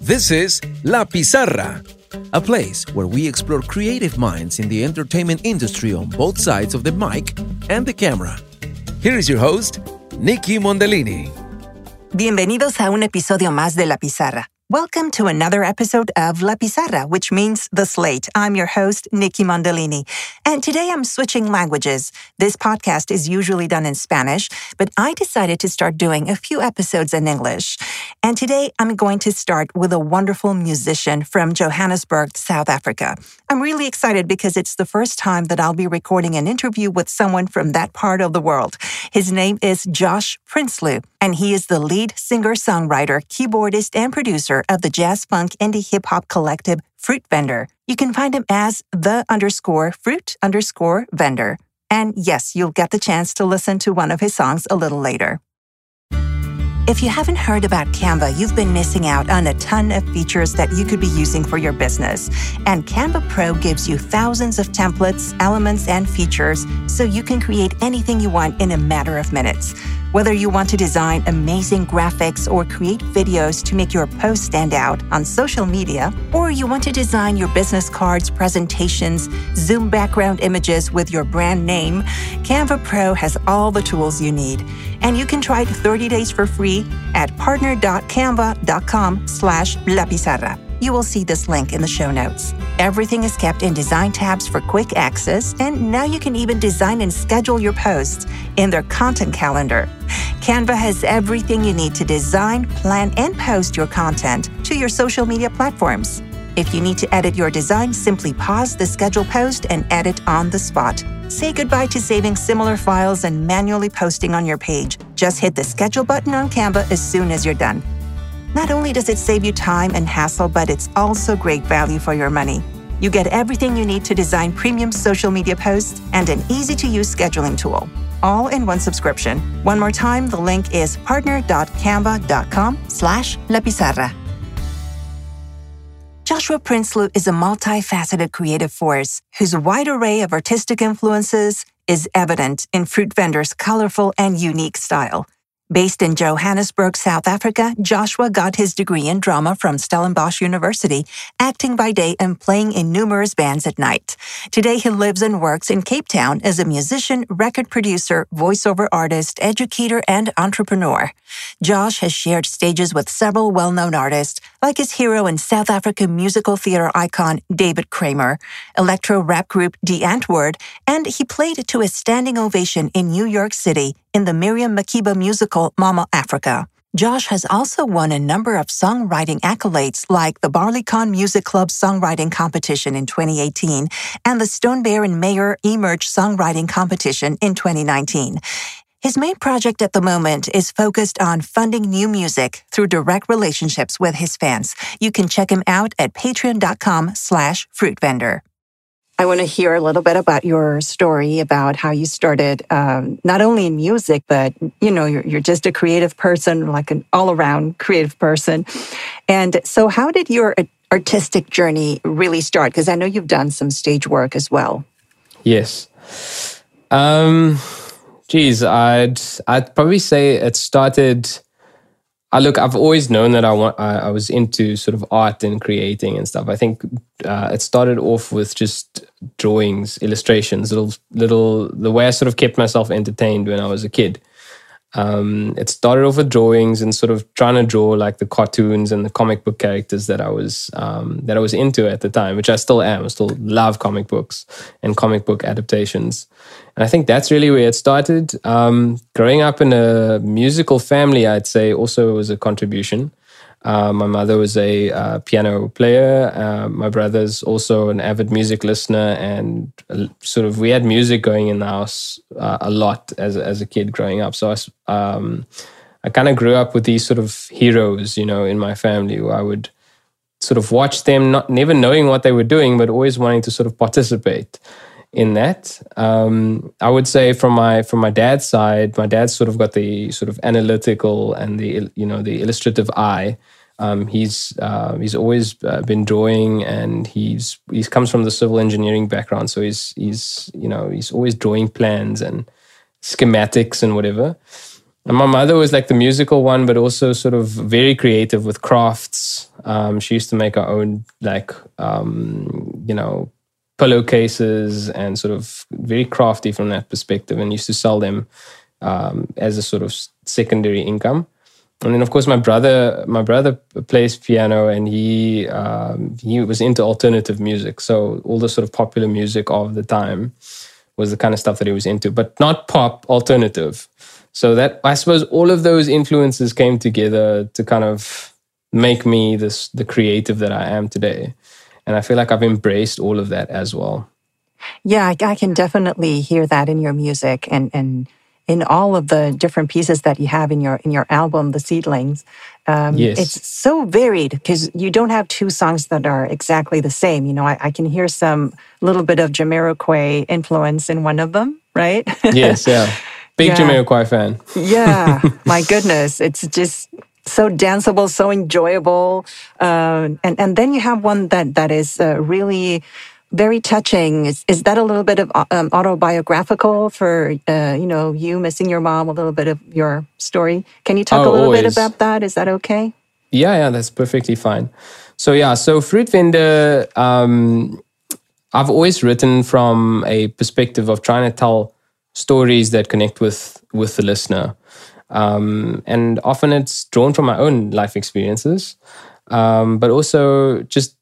This is La Pizarra, a place where we explore creative minds in the entertainment industry on both sides of the mic and the camera. Here is your host, Nikki Mondellini. Bienvenidos a un episodio más de La Pizarra. Welcome to another episode of La Pizarra, which means the slate. I'm your host, Nikki Mondellini. And today I'm switching languages. This podcast is usually done in Spanish, but I decided to start doing a few episodes in English. And today I'm going to start with a wonderful musician from Johannesburg, South Africa. I'm really excited because it's the first time that I'll be recording an interview with someone from that part of the world. His name is Josh Prinsloo, and he is the lead singer songwriter, keyboardist, and producer of the jazz funk indie hip hop collective Fruit Vendor. You can find him as the underscore fruit underscore vendor. And yes, you'll get the chance to listen to one of his songs a little later. If you haven't heard about Canva, you've been missing out on a ton of features that you could be using for your business. And Canva Pro gives you thousands of templates, elements, and features so you can create anything you want in a matter of minutes. Whether you want to design amazing graphics or create videos to make your post stand out on social media, or you want to design your business cards, presentations, Zoom background images with your brand name, Canva Pro has all the tools you need. And you can try it 30 days for free at partner.canva.com slash lapizarra. You will see this link in the show notes. Everything is kept in design tabs for quick access, and now you can even design and schedule your posts in their content calendar. Canva has everything you need to design, plan, and post your content to your social media platforms. If you need to edit your design, simply pause the schedule post and edit on the spot. Say goodbye to saving similar files and manually posting on your page. Just hit the schedule button on Canva as soon as you're done. Not only does it save you time and hassle, but it's also great value for your money. You get everything you need to design premium social media posts and an easy to use scheduling tool, all in one subscription. One more time, the link is partner.canva.com slash lapizarra. Joshua Prinsloo is a multifaceted creative force whose wide array of artistic influences is evident in Fruit Vendor's colorful and unique style. Based in Johannesburg, South Africa, Joshua got his degree in drama from Stellenbosch University, acting by day and playing in numerous bands at night. Today, he lives and works in Cape Town as a musician, record producer, voiceover artist, educator, and entrepreneur. Josh has shared stages with several well known artists, like his hero and South African musical theater icon David Kramer, electro rap group Die Antwoord, and he played to a standing ovation in New York City in the Miriam Makeba musical Mama Africa. Josh has also won a number of songwriting accolades like the Barleycorn Music Club Songwriting Competition in 2018 and the Stone Bear and Mayer Emerge Songwriting Competition in 2019. His main project at the moment is focused on funding new music through direct relationships with his fans. You can check him out at patreon.com slash fruitvendor. I want to hear a little bit about your story about how you started, um, not only in music, but you know, you're, you're just a creative person, like an all-around creative person. And so, how did your artistic journey really start? Because I know you've done some stage work as well. Yes. Um, geez, I'd I'd probably say it started I look, I've always known that I want, I, I, was into sort of art and creating and stuff. I think uh, it started off with just drawings, illustrations, little, little, the way I sort of kept myself entertained when I was a kid. Um, it started off with drawings and sort of trying to draw like the cartoons and the comic book characters that I was um, that I was into at the time, which I still am. I still love comic books and comic book adaptations. And I think that's really where it started. Um, growing up in a musical family, I'd say also was a contribution. Uh, my mother was a uh, piano player. Uh, my brother's also an avid music listener, and sort of we had music going in the house uh, a lot as as a kid growing up. So I, um, I kind of grew up with these sort of heroes, you know, in my family. I would sort of watch them, not never knowing what they were doing, but always wanting to sort of participate in that. Um, I would say from my from my dad's side, my dad's sort of got the sort of analytical and the you know the illustrative eye. Um, he's uh, he's always uh, been drawing, and he's he comes from the civil engineering background, so he's he's you know he's always drawing plans and schematics and whatever. And my mother was like the musical one, but also sort of very creative with crafts. Um, she used to make her own like um, you know pillowcases and sort of very crafty from that perspective, and used to sell them um, as a sort of secondary income. And then, of course, my brother, my brother plays piano, and he um, he was into alternative music. So all the sort of popular music of the time was the kind of stuff that he was into, but not pop, alternative. So that I suppose all of those influences came together to kind of make me this the creative that I am today. And I feel like I've embraced all of that as well. Yeah, I, I can definitely hear that in your music and and in all of the different pieces that you have in your in your album, The Seedlings. Um, yes. It's so varied because you don't have two songs that are exactly the same. You know, I, I can hear some little bit of Jamiroquai influence in one of them, right? yes, yeah. Big yeah. Jamiroquai fan. yeah, my goodness. It's just so danceable, so enjoyable. Uh, and, and then you have one that, that is uh, really very touching. Is, is that a little bit of um, autobiographical for uh, you know you missing your mom? A little bit of your story. Can you talk oh, a little always. bit about that? Is that okay? Yeah, yeah, that's perfectly fine. So yeah, so Fruit Vendor, um, I've always written from a perspective of trying to tell stories that connect with with the listener, um, and often it's drawn from my own life experiences, um, but also just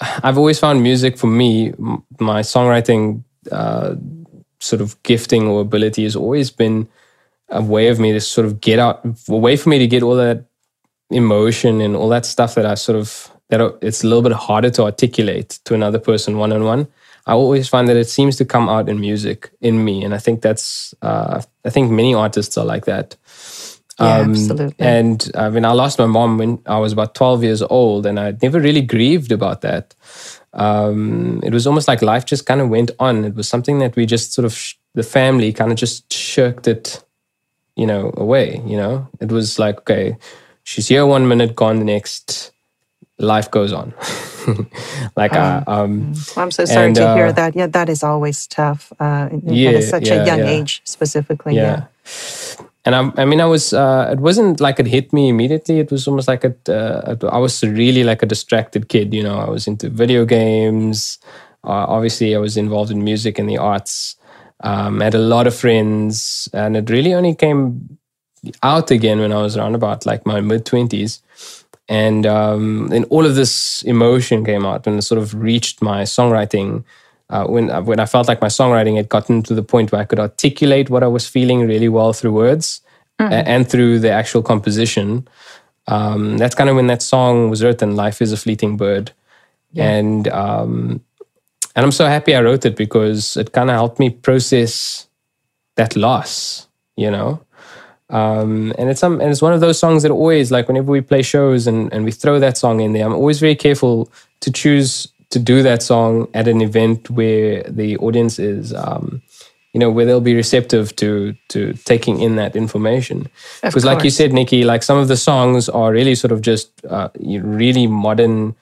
I've always found music for me, my songwriting uh, sort of gifting or ability has always been a way of me to sort of get out, a way for me to get all that emotion and all that stuff that I sort of that it's a little bit harder to articulate to another person one on one. I always find that it seems to come out in music in me, and I think that's uh, I think many artists are like that. Yeah, um, absolutely. And I mean, I lost my mom when I was about 12 years old, and I never really grieved about that. Um, it was almost like life just kind of went on. It was something that we just sort of, sh- the family kind of just shirked it, you know, away. You know, it was like, okay, she's here one minute, gone the next. Life goes on. like, uh, um, um, I'm so sorry and, to hear uh, that. Yeah, that is always tough. Uh, yeah, at such yeah, a young yeah. age, specifically. yeah. yeah and I, I mean, I was, uh, it wasn't like it hit me immediately. It was almost like it, uh, I was really like a distracted kid. You know, I was into video games. Uh, obviously, I was involved in music and the arts. Um, had a lot of friends, and it really only came out again when I was around about like my mid twenties, and um, then all of this emotion came out and it sort of reached my songwriting uh, when uh, when I felt like my songwriting had gotten to the point where I could articulate what I was feeling really well through words mm-hmm. and through the actual composition. Um, that's kind of when that song was written. Life is a fleeting bird, yeah. and um, and I'm so happy I wrote it because it kind of helped me process that loss. You know. Um, and it's some, and it's one of those songs that always like whenever we play shows and, and we throw that song in there, I'm always very careful to choose to do that song at an event where the audience is um, you know where they'll be receptive to to taking in that information. Because like you said nikki like some of the songs are really sort of just uh, really modern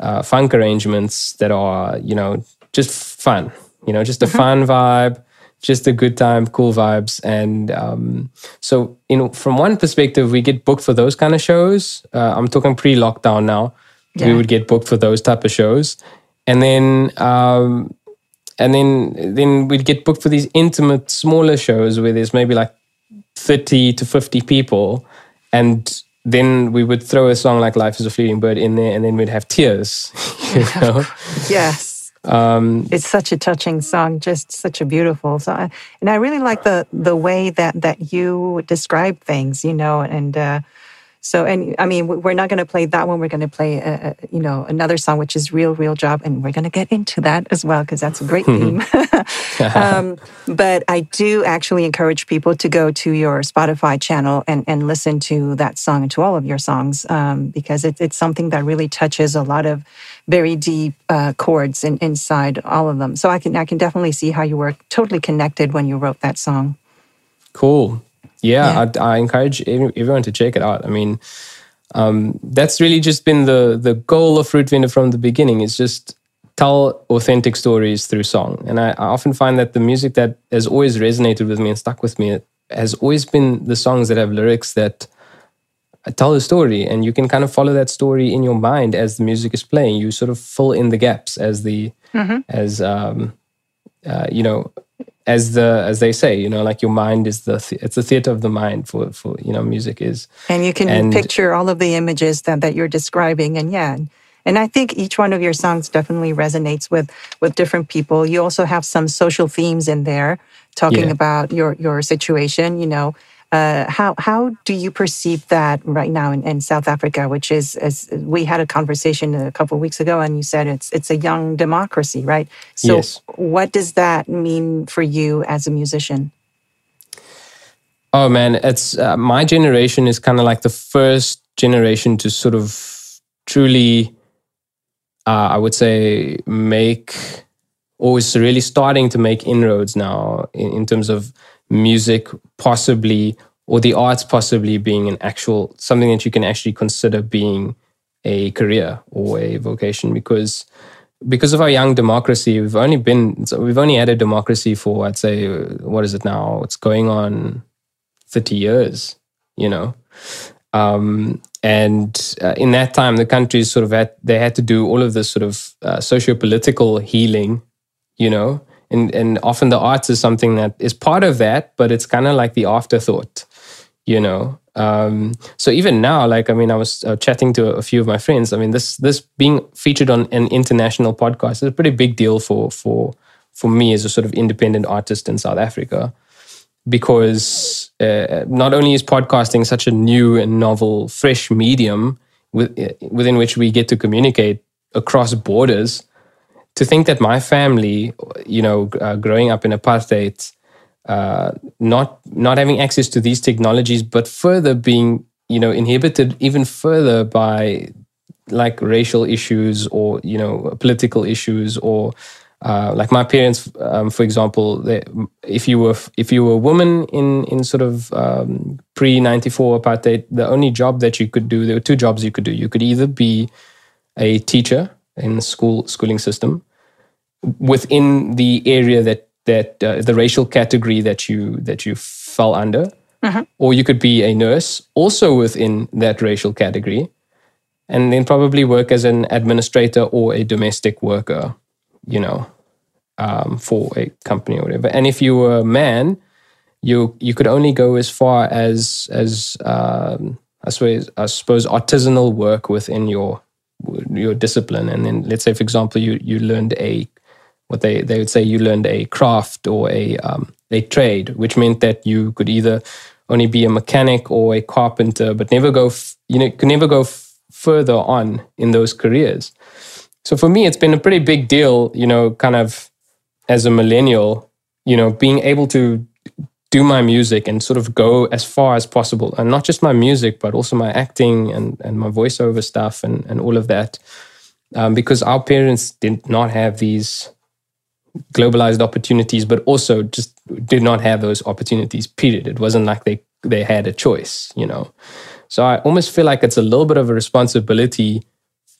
uh, funk arrangements that are you know just fun you know just a mm-hmm. fun vibe just a good time cool vibes. And um, so you know from one perspective we get booked for those kind of shows. Uh, i'm talking pre-lockdown now yeah. we would get booked for those type of shows, and then um, and then then we'd get booked for these intimate, smaller shows where there's maybe like thirty to fifty people, and then we would throw a song like "Life Is a Fleeting Bird" in there, and then we'd have tears. You know? yes. Um, it's such a touching song, just such a beautiful song, and I really like the the way that that you describe things, you know, and uh, so, and I mean, we're not going to play that one. We're going to play, a, a, you know, another song which is "Real, Real Job," and we're going to get into that as well because that's a great theme. um, but I do actually encourage people to go to your Spotify channel and and listen to that song and to all of your songs um, because it, it's something that really touches a lot of very deep uh, chords in, inside all of them. So I can I can definitely see how you were totally connected when you wrote that song. Cool yeah, yeah. I, I, encourage everyone to check it out. I mean, um, that's really just been the the goal of Fruit Vendor from the beginning. Is just tell authentic stories through song, and I, I, often find that the music that has always resonated with me and stuck with me has always been the songs that have lyrics that tell a story and you can kind of follow that story in your mind as the music is playing you sort of fill in the gaps as the mm-hmm. as um uh, you know as the as they say you know like your mind is the th- it's the theater of the mind for for you know music is and you can and, picture all of the images that that you're describing and yeah and I think each one of your songs definitely resonates with with different people. You also have some social themes in there, talking yeah. about your your situation. You know, uh, how how do you perceive that right now in, in South Africa? Which is, as we had a conversation a couple of weeks ago, and you said it's it's a young democracy, right? So, yes. what does that mean for you as a musician? Oh man, it's uh, my generation is kind of like the first generation to sort of truly uh, I would say, make or is really starting to make inroads now in, in terms of music, possibly, or the arts possibly being an actual something that you can actually consider being a career or a vocation because because of our young democracy we've only been we've only had a democracy for i'd say what is it now? It's going on 30 years you know? Um, and uh, in that time, the countries sort of had they had to do all of this sort of uh, socio-political healing, you know, and and often the arts is something that is part of that, but it's kind of like the afterthought, you know. Um, so even now, like I mean, I was uh, chatting to a few of my friends. I mean, this this being featured on an international podcast is a pretty big deal for for for me as a sort of independent artist in South Africa because uh, not only is podcasting such a new and novel, fresh medium with, uh, within which we get to communicate across borders, to think that my family, you know, uh, growing up in apartheid, uh, not not having access to these technologies, but further being, you know, inhibited even further by like racial issues or you know political issues or uh, like my parents, um, for example, they, if you were if you were a woman in in sort of um, pre ninety four apartheid, the only job that you could do there were two jobs you could do. You could either be a teacher in the school schooling system within the area that that uh, the racial category that you that you fell under, uh-huh. or you could be a nurse also within that racial category, and then probably work as an administrator or a domestic worker you know, um, for a company or whatever. And if you were a man, you you could only go as far as as um, I suppose I suppose artisanal work within your your discipline. And then let's say, for example, you you learned a what they they would say you learned a craft or a um, a trade, which meant that you could either only be a mechanic or a carpenter, but never go f- you know could never go f- further on in those careers. So for me, it's been a pretty big deal, you know, kind of as a millennial, you know, being able to do my music and sort of go as far as possible. And not just my music, but also my acting and, and my voiceover stuff and, and all of that. Um, because our parents did not have these globalized opportunities, but also just did not have those opportunities, period. It wasn't like they, they had a choice, you know. So I almost feel like it's a little bit of a responsibility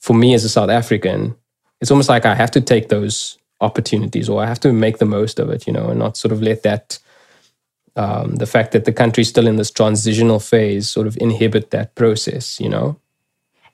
for me as a South African, it's almost like I have to take those opportunities or I have to make the most of it, you know, and not sort of let that um, the fact that the country's still in this transitional phase sort of inhibit that process, you know.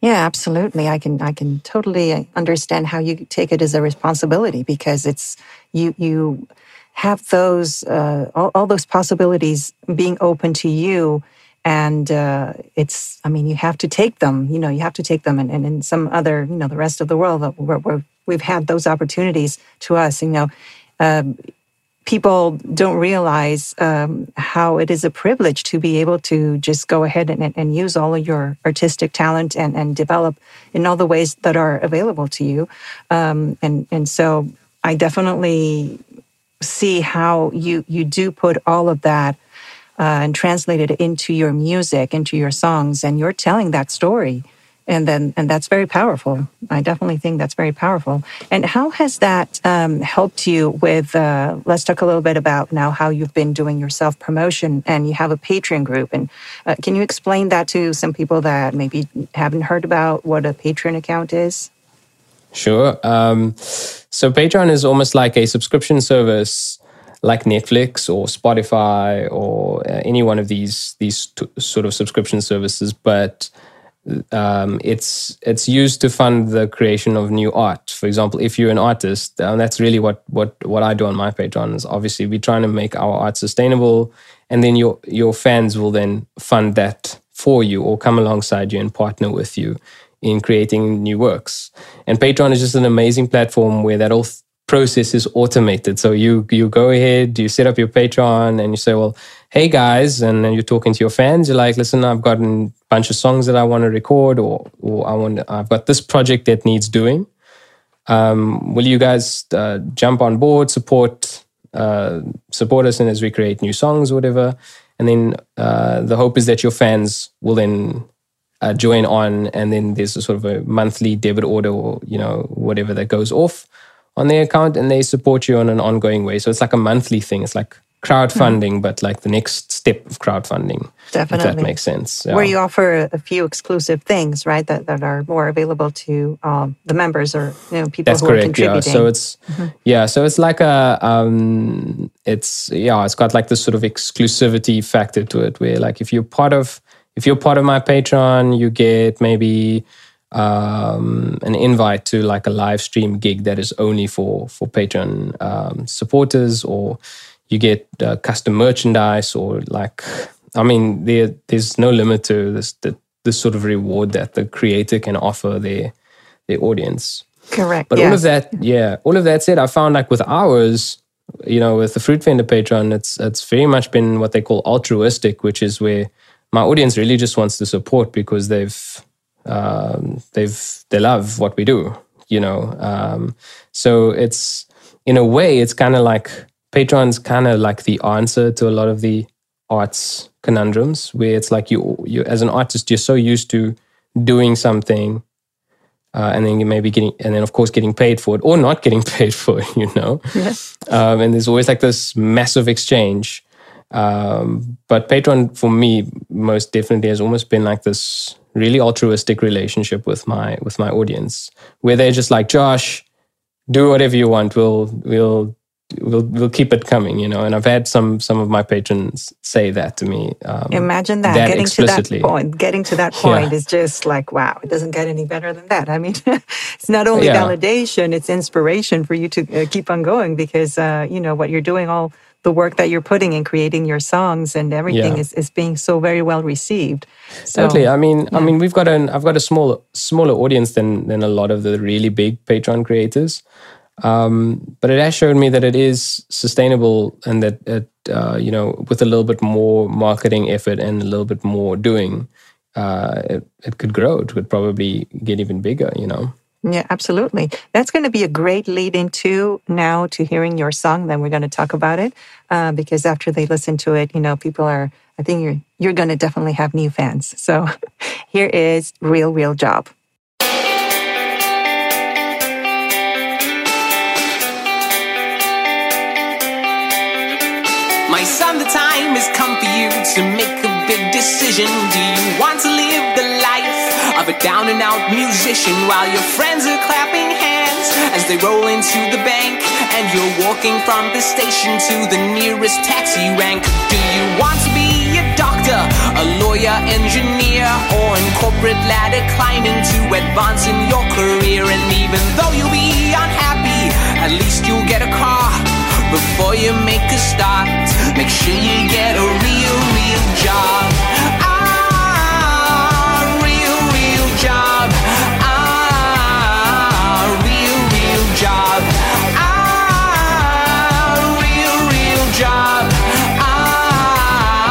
Yeah, absolutely. I can I can totally understand how you take it as a responsibility because it's you you have those uh, all, all those possibilities being open to you and uh, it's i mean you have to take them you know you have to take them and, and in some other you know the rest of the world where, where we've had those opportunities to us you know um, people don't realize um, how it is a privilege to be able to just go ahead and, and use all of your artistic talent and, and develop in all the ways that are available to you um, and and so i definitely see how you you do put all of that uh, and translate it into your music, into your songs, and you're telling that story. And then, and that's very powerful. I definitely think that's very powerful. And how has that um, helped you with? Uh, let's talk a little bit about now how you've been doing your self promotion, and you have a Patreon group. And uh, can you explain that to some people that maybe haven't heard about what a Patreon account is? Sure. Um, so Patreon is almost like a subscription service like Netflix or Spotify or uh, any one of these these t- sort of subscription services, but um, it's it's used to fund the creation of new art. For example, if you're an artist, and that's really what what what I do on my Patreon is obviously we're trying to make our art sustainable, and then your your fans will then fund that for you or come alongside you and partner with you in creating new works. And Patreon is just an amazing platform where that all process is automated. So you you go ahead, you set up your Patreon, and you say, well, hey guys, and then you're talking to your fans. You're like, listen, I've got a bunch of songs that I want to record, or or I want I've got this project that needs doing. Um, will you guys uh, jump on board, support uh, support us, and as we create new songs, or whatever? And then uh, the hope is that your fans will then uh, join on, and then there's a sort of a monthly debit order, or you know whatever that goes off on their account and they support you on an ongoing way. So it's like a monthly thing. It's like crowdfunding, mm. but like the next step of crowdfunding. Definitely. If that makes sense. Yeah. Where you offer a few exclusive things, right, that, that are more available to um, the members or you know people That's who correct, are contributing. Yeah. So it's mm-hmm. yeah, so it's like a um, it's yeah, it's got like this sort of exclusivity factor to it where like if you're part of if you're part of my Patreon, you get maybe um, an invite to like a live stream gig that is only for for Patreon um, supporters, or you get uh, custom merchandise, or like I mean, there there's no limit to this the, this sort of reward that the creator can offer their their audience. Correct. But yes. all of that, yeah, all of that said, I found like with ours, you know, with the Fruit Vendor Patreon, it's it's very much been what they call altruistic, which is where my audience really just wants to support because they've um, they've they love what we do you know um, so it's in a way it's kind of like patreon's kind of like the answer to a lot of the arts conundrums where it's like you you as an artist you're so used to doing something uh, and then you maybe getting and then of course getting paid for it or not getting paid for it you know? Yes. um, and there's always like this massive exchange. Um, but patreon for me most definitely has almost been like this really altruistic relationship with my with my audience where they're just like josh do whatever you want. We'll we'll we'll we'll keep it coming you know and i've had some some of my patrons say that to me um, imagine that, that getting to that point getting to that point yeah. is just like wow it doesn't get any better than that i mean it's not only yeah. validation it's inspiration for you to uh, keep on going because uh, you know what you're doing all the work that you're putting in creating your songs and everything yeah. is, is being so very well received. So, totally. I mean. I mean, we've got an I've got a smaller smaller audience than than a lot of the really big Patreon creators. Um, but it has shown me that it is sustainable and that it, uh, you know, with a little bit more marketing effort and a little bit more doing, uh, it, it could grow. It could probably get even bigger, you know. Yeah, absolutely. That's going to be a great lead into now to hearing your song. Then we're going to talk about it uh, because after they listen to it, you know, people are. I think you're you're going to definitely have new fans. So here is real, real job. Time has come for you to make a big decision. Do you want to live the life of a down and out musician while your friends are clapping hands as they roll into the bank and you're walking from the station to the nearest taxi rank. Do you want to be a doctor, a lawyer, engineer, or in corporate ladder climbing to advance in your career? And even though you'll be unhappy, at least you'll get a car. Before you make a start, make sure you get a real, real job. Ah, real, real job. Ah, real, real job. Ah, real, real job. Ah.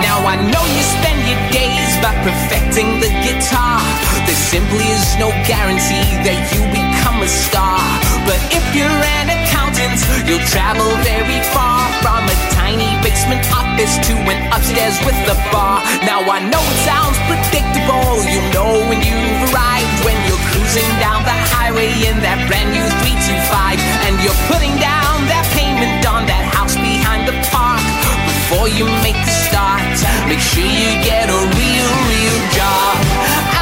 Now I know you spend your days by perfecting the guitar. There simply is no guarantee that you become a star. But if you're an accountant, you'll travel very far from a tiny basement office to an upstairs with a bar. Now I know it sounds predictable. You know when you've arrived when you're cruising down the highway in that brand new 325 and you're putting down that payment on that house behind the park before you make a start. Make sure you get a real, real job.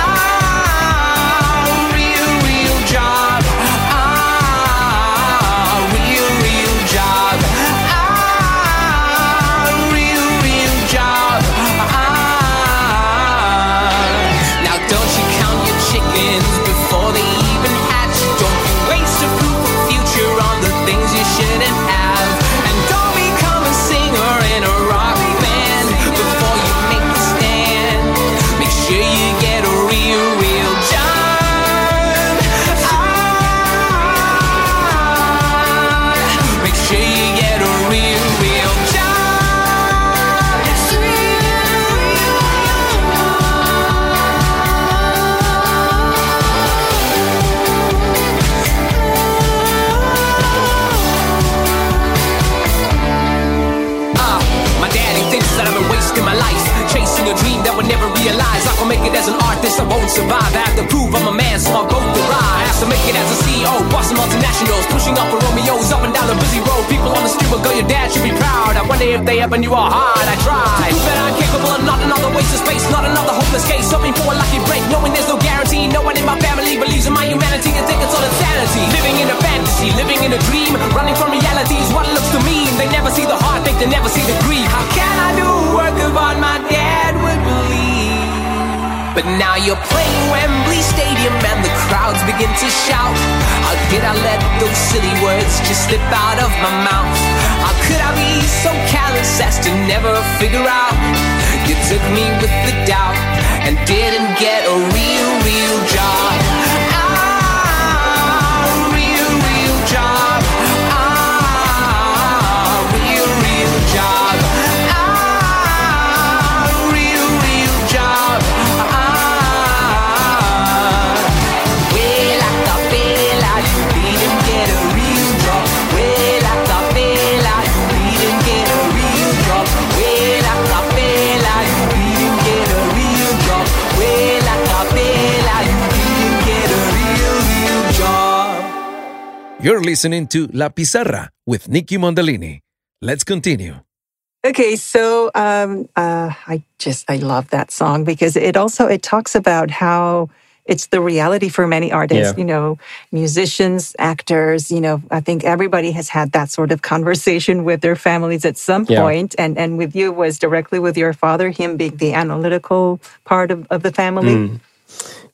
As an artist, I won't survive. I have to prove I'm a man, so I'll go the ride. I have to make it as a CEO, boss of multinationals, pushing up for Romeos up and down a busy road. People on the street will go, your dad should be proud. I wonder if they ever knew how hard I tried. To prove that I'm capable of not another waste of space, not another hopeless case. Hoping for a lucky break, knowing there's no guarantee. No one in my family believes in my humanity. and think it's all insanity. Living in a fantasy, living in a dream, running from reality is what it looks to me. They never see the heartache, they never see the grief. How can I do work of art my dad would believe? But now you're playing Wembley Stadium and the crowds begin to shout. How did I let those silly words just slip out of my mouth? How could I be so callous as to never figure out? You took me with the doubt and didn't get a real, real job. Ah, You're listening to La Pizarra with Nikki Mondolini. Let's continue. Okay, so um, uh, I just I love that song because it also it talks about how it's the reality for many artists. Yeah. You know, musicians, actors. You know, I think everybody has had that sort of conversation with their families at some Yeah. point, and and with you was directly with your father, him being the analytical part of, of the family. Mm.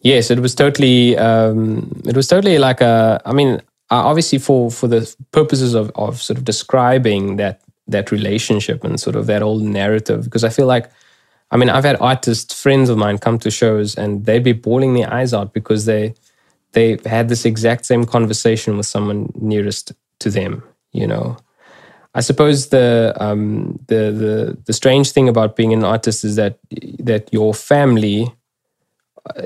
Yes, it was totally. Um, it was totally like a. I mean, uh, obviously for for the purposes of of sort of describing that that relationship and sort of that old narrative, because I feel like, I mean, I've had artist friends of mine come to shows and they'd be bawling their eyes out because they they had this exact same conversation with someone nearest to them. You know, I suppose the um, the the the strange thing about being an artist is that that your family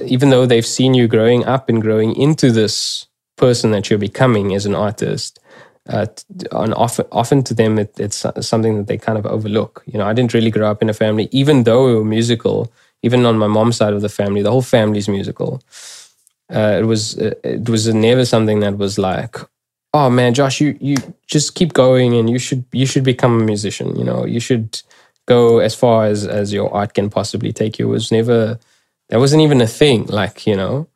even though they've seen you growing up and growing into this person that you're becoming as an artist, uh, and often, often to them, it, it's something that they kind of overlook. You know, I didn't really grow up in a family, even though we were musical. Even on my mom's side of the family, the whole family's musical. Uh, it was uh, it was never something that was like, oh man, Josh, you you just keep going, and you should you should become a musician. You know, you should go as far as as your art can possibly take you. It was never that wasn't even a thing. Like you know,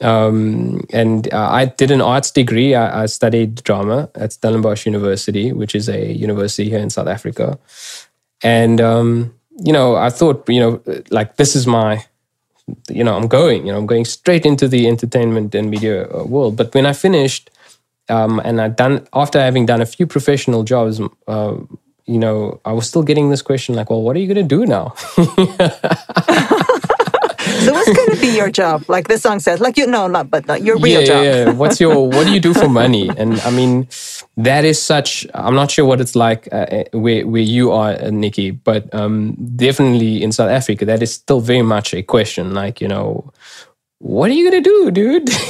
um, and uh, I did an arts degree. I, I studied drama at Stellenbosch University, which is a university here in South Africa. And um, you know, I thought, you know, like this is my, you know, I'm going, you know, I'm going straight into the entertainment and media uh, world. But when I finished, um, and I'd done after having done a few professional jobs, uh, you know, I was still getting this question like, well, what are you going to do now? So what's going to be your job? Like the song says, like you know, not but not your real yeah, job. Yeah, yeah. What's your what do you do for money? And I mean, that is such. I'm not sure what it's like uh, where where you are, uh, Nikki, but um, definitely in South Africa, that is still very much a question. Like you know, what are you gonna do, dude?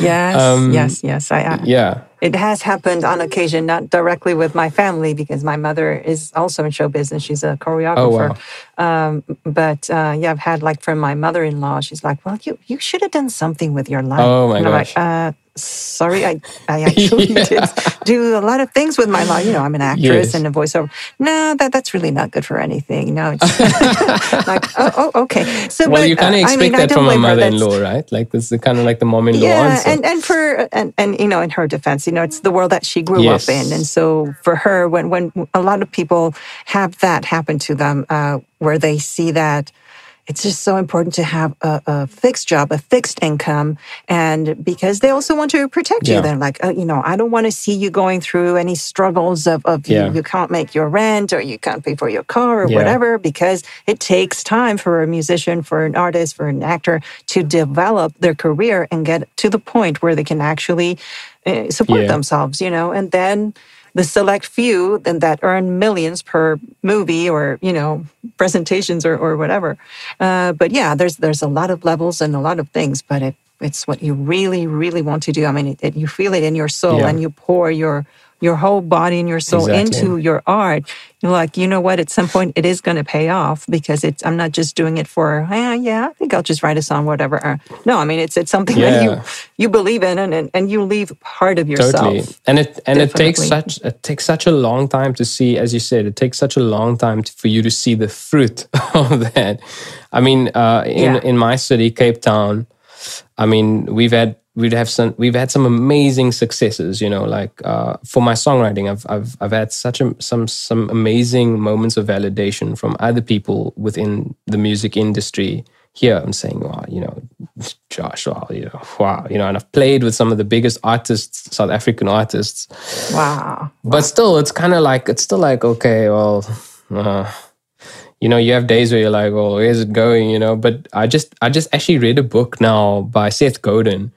Yes, Um, yes, yes. I, I yeah, It has happened on occasion, not directly with my family, because my mother is also in show business. She's a choreographer. Oh um, but uh, yeah, I've had like from my mother-in-law. She's like, "Well, you you should have done something with your life." Oh, my and gosh. like, uh, "Sorry, I I actually Yeah. did do a lot of things with my life. You know, I'm an actress Yes. and a voiceover. No, that that's really not good for anything. No, it's like, oh, oh, okay. So, well, but, you kind of uh, I expect mean, that from a blame her. That's- mother-in-law, right? Like this is kind of like the mom-in-law yeah, answer. and and for and and you know, in her defense, you know, it's the world that she grew Yes. up in, and so for her, when when a lot of people have that happen to them, uh, where they see that it's just so important to have a, a, fixed job, a fixed income, and because they also want to protect you. They're like, uh, you know, I don't want to see you going through any struggles of, of yeah. you, you, can't make your rent or you can't pay for your car or yeah. whatever, because it takes time for a musician, for an artist, for an actor to develop their career and get to the point where they can actually uh, support themselves, you know, and then the select few then that earn millions per movie or you know presentations or, or whatever uh, but yeah there's there's a lot of levels and a lot of things but it, it's what you really really want to do i mean it, it, you feel it in your soul yeah. and you pour your your whole body and your soul exactly. into your art you're like you know what at some point it is going to pay off because it's i'm not just doing it for yeah yeah i think i'll just write a song whatever no i mean it's it's something yeah. that you you believe in and, and and you leave part of yourself totally and it and Definitely. it takes such it takes such a long time to see as you said it takes such a long time to, for you to see the fruit of that i mean uh, in yeah. in my city cape town i mean we've had we'd have some we've had some amazing successes you know like uh, for my songwriting I've, I've I've had such a, some some amazing moments of validation from other people within the music industry here. I'm saying wow you know Josh wow you know wow you know and I've played with some of the biggest artists South African artists. Wow. But still it's kind of like it's still like okay well uh, you know you have days where you're like well where's it going? You know but I just I just actually read a book now by Seth Godin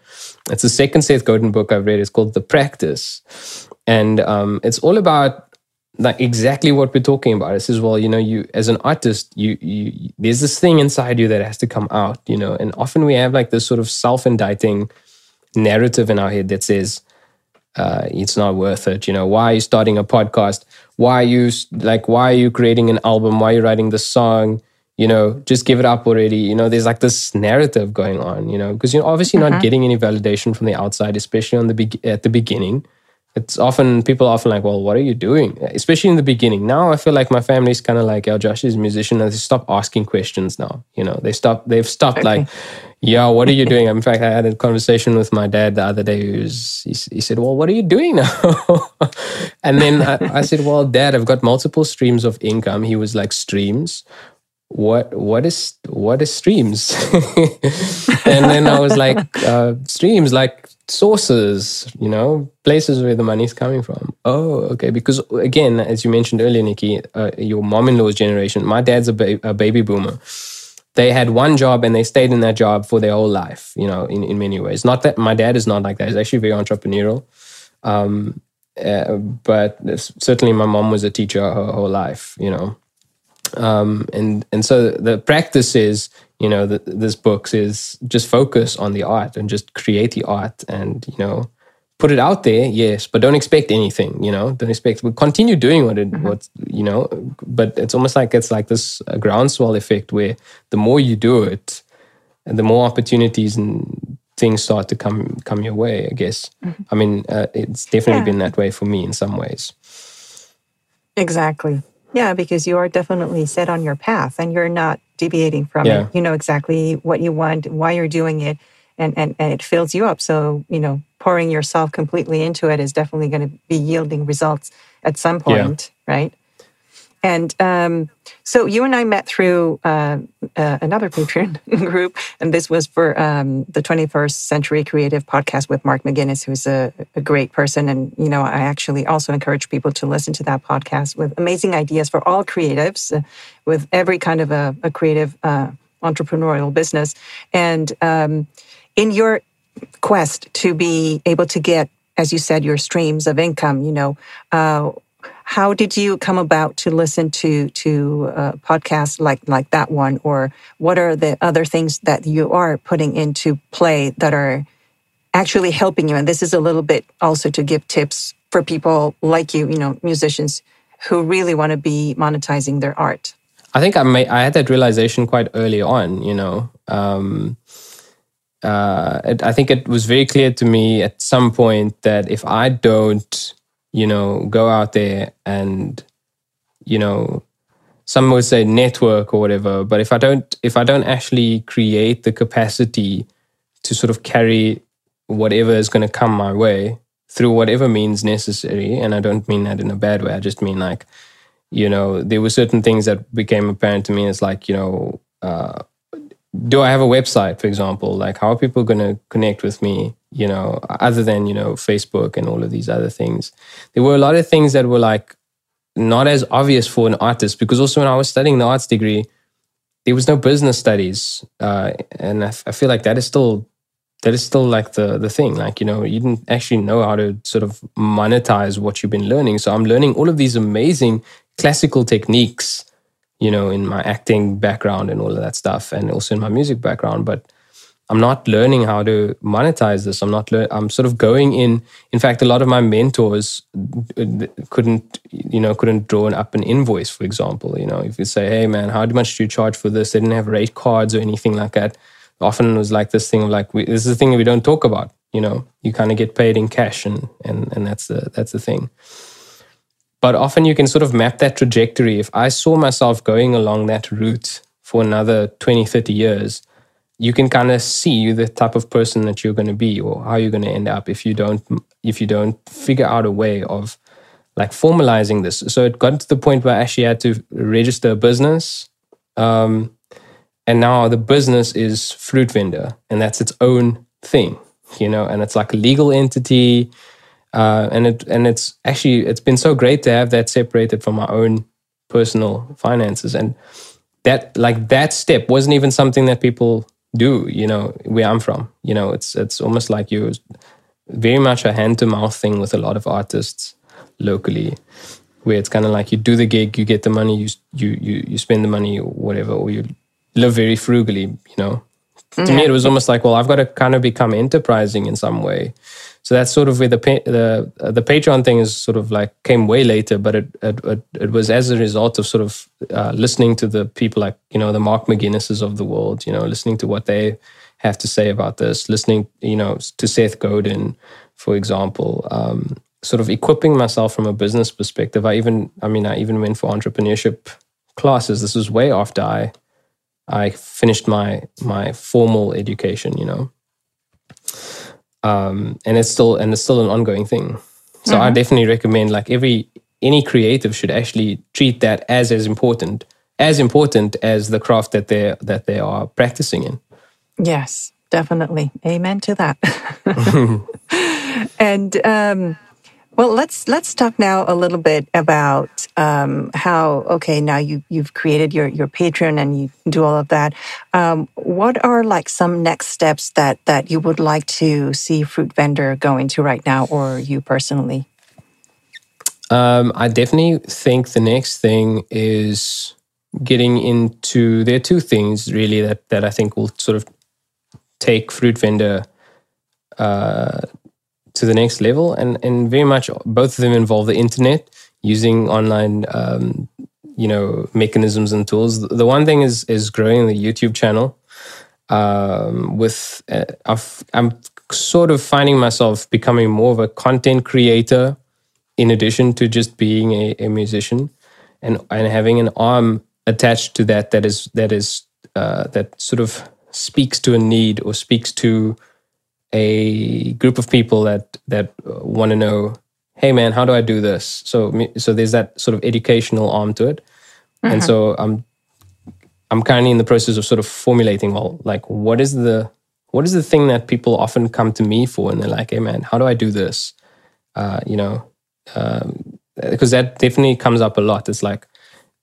it's the second Seth Godin book I've read. It's called The Practice. And um, it's all about like exactly what we're talking about. It says, well, you know, you as an artist, you you there's this thing inside you that has to come out, you know. And often we have like this sort of self-indicting narrative in our head that says, uh, it's not worth it. You know, why are you starting a podcast? Why are you like why are you creating an album? Why are you writing the song? You know, just give it up already. You know, there's like this narrative going on, you know, because you're obviously not uh-huh. getting any validation from the outside, especially on the be- at the beginning. It's often people are often like, well, what are you doing? Especially in the beginning. Now I feel like my family's kind of like, oh, Josh is a musician, and they stop asking questions now. You know, they stop. They've stopped okay. like, yeah, what are you doing? In fact, I had a conversation with my dad the other day. He, was, he, he said, well, what are you doing now? and then I, I said, well, Dad, I've got multiple streams of income. He was like, streams what what is what is streams? And then i was like uh, streams like sources you know places where the money is coming from. Oh okay. Because again as you mentioned earlier nikki uh, your mom-in-law's generation my dad's a, ba- a, baby boomer. They had one job and they stayed in that job for their whole life you know in, in many ways. Not that my dad is not like that. He's actually very entrepreneurial. Um, uh, but certainly my mom was a teacher her whole life you know um, and and so the practice is, you know, the, this books is just focus on the art and just create the art and you know put it out there, yes, but don't expect anything. You know, don't expect. But continue doing what it, mm-hmm. what you know. But it's almost like it's like this groundswell effect where the more you do it, and the more opportunities and things start to come come your way. I guess. Mm-hmm. I mean, uh, it's definitely yeah. been that way for me in some ways. Exactly. Yeah, because you are definitely set on your path and you're not deviating from yeah. it. You know exactly what you want, why you're doing it, and, and, and it fills you up. So, you know, pouring yourself completely into it is definitely going to be yielding results at some point, yeah. right? And um, so you and I met through uh, uh, another Patreon group, and this was for um, the 21st Century Creative Podcast with Mark McGuinness, who's a, a, great person. And, you know, I actually also encourage people to listen to that podcast with amazing ideas for all creatives, uh, with every kind of a, a creative uh, entrepreneurial business. And um, in your quest to be able to get, as you said, your streams of income, you know, uh, how did you come about to listen to to uh, podcasts like like that one? Or what are the other things that you are putting into play that are actually helping you? And this is a little bit also to give tips for people like you you know musicians who really want to be monetizing their art. I think i may, i had that realization quite early on you know um, uh, it, i think it was very clear to me at some point that if i don't you know, go out there and, you know, some would say network or whatever, but if I don't if I don't actually create the capacity to sort of carry whatever is going to come my way through whatever means necessary, and I don't mean that in a bad way, I just mean like, you know, there were certain things that became apparent to me It's like, you know, uh, do I have a website, for example? Like, how are people going to connect with me? You know, other than you know Facebook and all of these other things. There were a lot of things that were like not as obvious for an artist because also when I was studying the arts degree, there was no business studies, uh, and I, f- I feel like that is still that is still like the the thing. Like you know, you didn't actually know how to sort of monetize what you've been learning. So I'm learning all of these amazing classical techniques, you know, in my acting background and all of that stuff, and also in my music background, but I'm not learning how to monetize this. I'm not. I'm sort of going in. In fact, a lot of my mentors uh, couldn't, you know, couldn't draw up an invoice. For example, you know, if you say, "Hey, man, how much do you charge for this?" They didn't have rate cards or anything like that. Often it was like this thing of like, we, "This is the thing we don't talk about." You know, you kind of get paid in cash, and and and that's the that's the thing. But often you can sort of map that trajectory. If I saw myself going along that route for another 20, 30 years you can kind of see the type of person that you're going to be or how you're going to end up if you don't if you don't figure out a way of like formalizing this. So it got to the point where i actually had to register a business um, and now the business is fruit vendor and that's its own thing you know and it's like a legal entity uh, and it and it's actually it's been so great to have that separated from my own personal finances. And that like that step wasn't even something that people do you know where i'm from. You know it's it's almost like you're very much a hand to mouth thing with a lot of artists locally where it's kind of like you do the gig you get the money you you you, you spend the money or whatever or you live very frugally you know? To me it was almost like well i've got to kind of become enterprising in some way so that's sort of where the the uh, the Patreon thing is sort of like came way later, but it it, it, was as a result of sort of uh, listening to the people like you know the Mark McGuinnesses of the world, you know, listening to what they have to say about this, listening you know to Seth Godin, for example, um, sort of equipping myself from a business perspective. I even I mean I even went for entrepreneurship classes. This was way after I I finished my my formal education, you know um, and it's still and it's still an ongoing thing. So mm-hmm. I definitely recommend like every any creative should actually treat that as as important as important as the craft that they that they are practicing in. Yes, definitely. Amen to that. and um, well, let's let's talk now a little bit about um, how. Okay, now you you've created your your Patreon and you do all of that. Um, what are like some next steps that that you would like to see Fruit Vendor go into right now, or you personally? Um, I definitely think the next thing is getting into. There are two things really that that I think will sort of take Fruit Vendor uh, to the next level, and and very much both of them involve the internet using online, um, you know, mechanisms and tools. The one thing is is growing the YouTube channel. Um, with uh, i am sort of finding myself becoming more of a content creator in addition to just being a, a musician, and and having an arm attached to that that is that is uh, that sort of speaks to a need or speaks to a group of people that that want to know, hey man, how do I do this? So so there's that sort of educational arm to it, mm-hmm. and so I'm I'm currently in the process of sort of formulating well, like what is the what is the thing that people often come to me for, and they're like, hey man, how do I do this? Uh, you know, because um, that definitely comes up a lot. It's like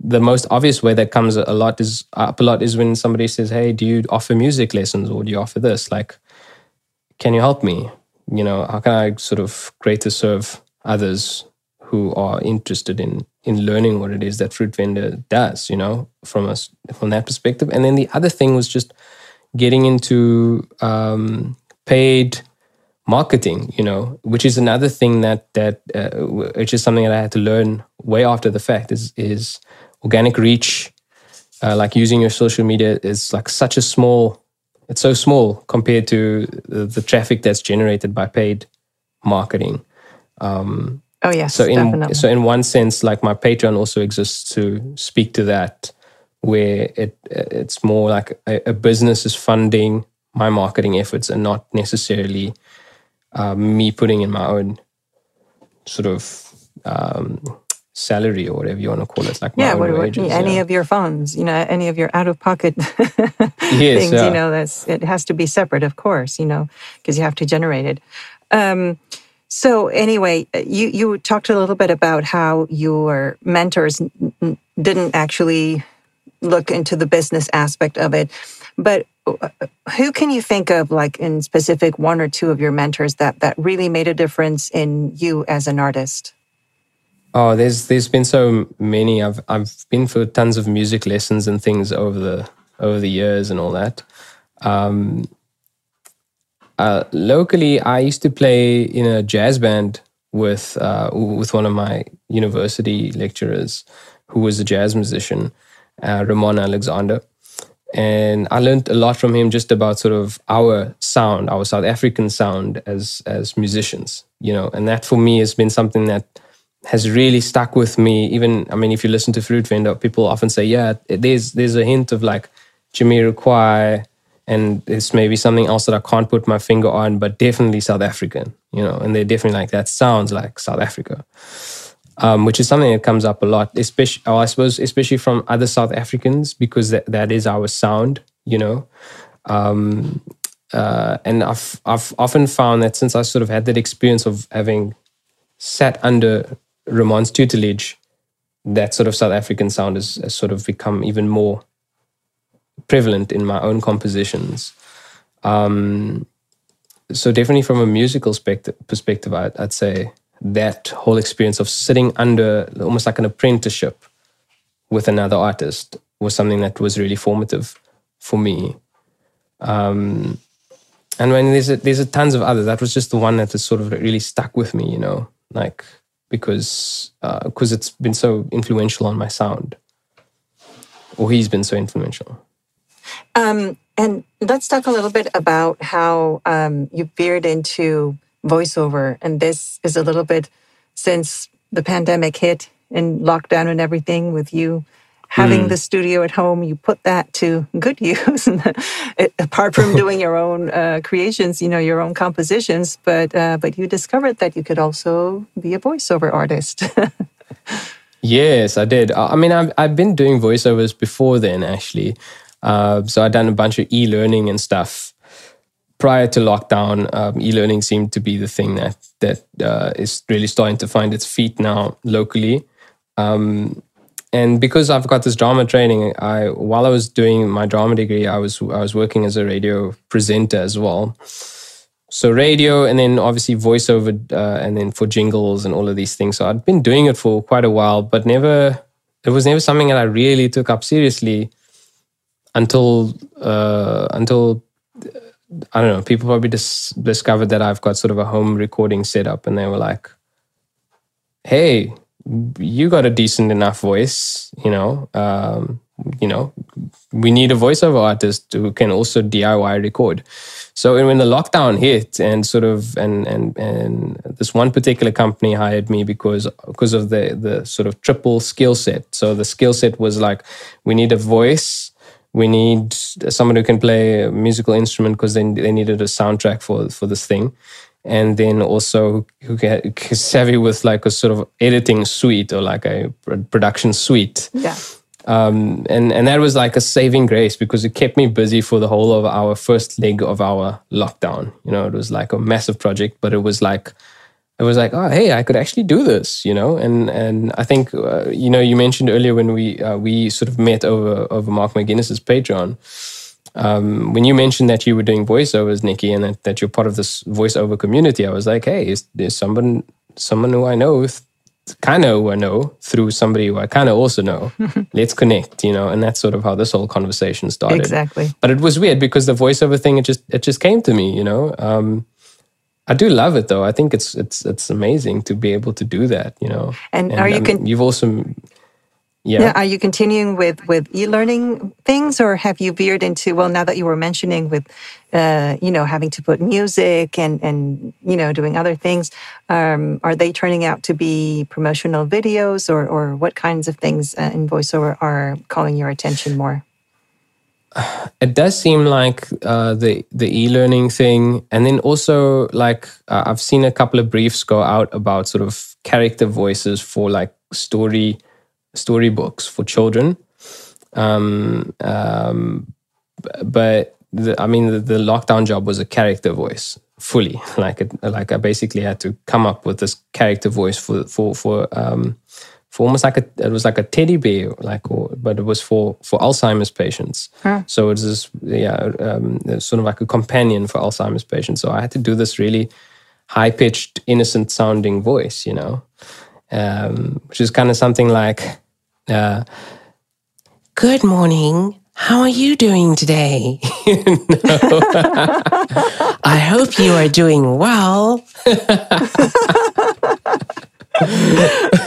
the most obvious way that comes a lot is up a lot is when somebody says, "Hey, do you offer music lessons or do you offer this?" Like, can you help me? You know, how can I sort of greater serve others who are interested in in learning what it is that Fruit Vendor does, you know, from us from that perspective. And then the other thing was just getting into um, paid marketing, you know, which is another thing that that uh, which is something that I had to learn way after the fact is is organic reach, uh, like using your social media is like such a small it's so small compared to the, traffic that's generated by paid marketing. Um, oh yes, so in definitely. so in one sense, like my Patreon also exists to speak to that, where it it's more like a, a business is funding my marketing efforts and not necessarily uh, me putting in my own sort of um, salary or whatever you want to call it, like yeah, what, own what- any yeah. of your funds, you know, any of your out of pocket Yes, things, yeah. you know, that's it has to be separate, of course, you know, because you have to generate it. Um, so anyway, you you talked a little bit about how your mentors didn't actually look into the business aspect of it, but uh, who can you think of, like in specific, one or two of your mentors that that really made a difference in you as an artist? Oh, there's there's been so many. I've I've been for tons of music lessons and things over the over the years and all that. Um, uh, locally, I used to play in a jazz band with uh, with one of my university lecturers, who was a jazz musician, uh, Ramon Alexander, and I learned a lot from him just about sort of our sound, our South African sound as as musicians, you know, and that for me has been something that has really stuck with me. Even I mean, if you listen to Fruit Vendor, people often say, "Yeah, there's there's a hint of like Jimmy Jamiroquai, and it's maybe something else that I can't put my finger on, but definitely South African, you know." And they're definitely like that sounds like South Africa, um, which is something that comes up a lot, especially or I suppose especially from other South Africans because that, that is our sound, you know. Um, uh, and I've I've often found that since I sort of had that experience of having sat under Ramon's tutelage, that sort of South African sound has, has sort of become even more prevalent in my own compositions. Um, so definitely from a musical spect- perspective, I'd, I'd say that whole experience of sitting under almost like an apprenticeship with another artist was something that was really formative for me. Um, and when there's a, there's a tons of others, that was just the one that has sort of really stuck with me, you know, like because because it's been so influential on my sound, or he's been so influential. Um, and let's talk a little bit about how um, you veered into voiceover. And this is a little bit since the pandemic hit and lockdown and everything with you having the studio at home, you put that to good use. Apart from doing your own uh, creations, you know, your own compositions, but uh, but you discovered that you could also be a voiceover artist. Yes, I did. I mean, I've, I've been doing voiceovers before then, actually. Uh, so I'd done a bunch of e learning and stuff prior to lockdown. Um, e learning seemed to be the thing that that uh, is really starting to find its feet now locally. Um, and because I've got this drama training, I while I was doing my drama degree, I was I was working as a radio presenter as well. So radio, and then obviously voiceover, uh, and then for jingles and all of these things. So I'd been doing it for quite a while, but never it was never something that I really took up seriously until uh, until I don't know. People probably dis- discovered that I've got sort of a home recording setup, and they were like, "Hey, you got a decent enough voice, you know. Um, you know, we need a voiceover artist who can also DIY record." So when the lockdown hit, and sort of, and and and this one particular company hired me because because of the the sort of triple skill set. So the skill set was like, we need a voice, we need someone who can play a musical instrument because they they needed a soundtrack for for this thing, and then also who can savvy with like a sort of editing suite or like a production suite yeah. um, and and that was like a saving grace because it kept me busy for the whole of our first leg of our lockdown. You know, it was like a massive project, but it was like it was like, oh, hey, I could actually do this. You know, and and I think uh, you know you mentioned earlier when we uh, we sort of met over over Mark McGuinness's Patreon. Um, when you mentioned that you were doing voiceovers, Nikki, and that, that you're part of this voiceover community, I was like, hey, is there's someone someone who I know kind of who I know through somebody who I kind of also know. Let's connect, you know, and that's sort of how this whole conversation started. Exactly. But it was weird because the voiceover thing, it just it just came to me, you know. Um, I do love it though. I think it's it's it's amazing to be able to do that, you know. And are you con- you've also yeah. Yeah. Are you continuing with with e-learning things, or have you veered into well? Now that you were mentioning with, uh, you know, having to put music and and you know doing other things, um, are they turning out to be promotional videos, or or what kinds of things uh, in voiceover are calling your attention more? it does seem like uh, the the e-learning thing, and then also like uh, I've seen a couple of briefs go out about sort of character voices for like story storybooks for children. Um, um, but the, I mean, the, the, lockdown job was a character voice fully. Like, it, like I basically had to come up with this character voice for for for um, for almost like a it was like a teddy bear, like or, but it was for for Alzheimer's patients. Huh. So it's this yeah, um, sort of like a companion for Alzheimer's patients. So I had to do this really high pitched, innocent sounding voice, you know, um, which is kind of something like. Uh, Good morning. How are you doing today? I hope you are doing well.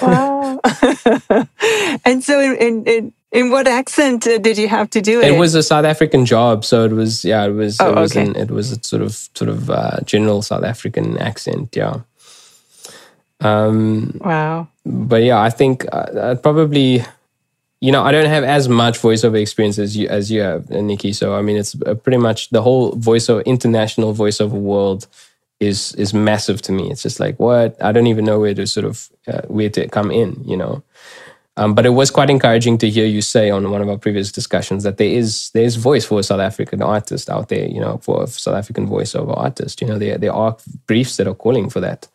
wow. and so, in, in, in what accent uh, did you have to do it? It was a South African job, so it was yeah, it was oh, it was okay. an, it was a sort of sort of uh, general South African accent, yeah. Um, wow. But yeah, I think uh, I'd probably you know, I don't have as much voiceover experience as you as you have, Nikki. So I mean, it's uh, pretty much the whole voiceover international voiceover world is is massive to me. It's just like what I don't even know where to sort of uh, where to come in. You know. Um, but it was quite encouraging to hear you say on one of our previous discussions that there is there is voice for a South African artist out there, you know, for a South African voiceover artist. You know, there there are briefs that are calling for that.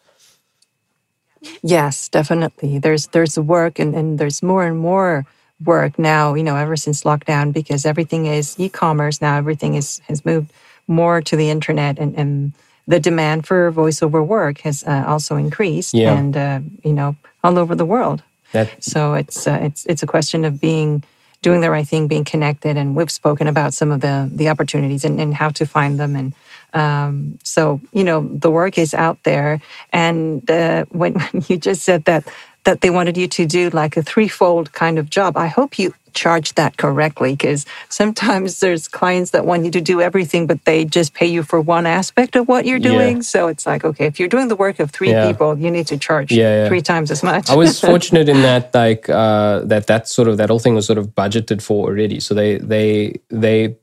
Yes, definitely. There's there's work and, and there's more and more work now, you know, ever since lockdown, because everything is e-commerce now. Everything is has moved more to the internet, and, and the demand for voiceover work has uh, also increased, yeah. and uh, you know, all over the world. That, so it's uh, it's it's a question of being doing the right thing, being connected, and we've spoken about some of the the opportunities and, and how to find them and. Um, so you know the work is out there, and uh, when, when you just said that that they wanted you to do like a threefold kind of job. I hope you charge that correctly because sometimes there's clients that want you to do everything, but they just pay you for one aspect of what you're doing. Yeah. So it's like, okay, if you're doing the work of three yeah. people, you need to charge yeah, three times as much. I was fortunate in that, like, uh, that that sort of that whole thing was sort of budgeted for already. So they they they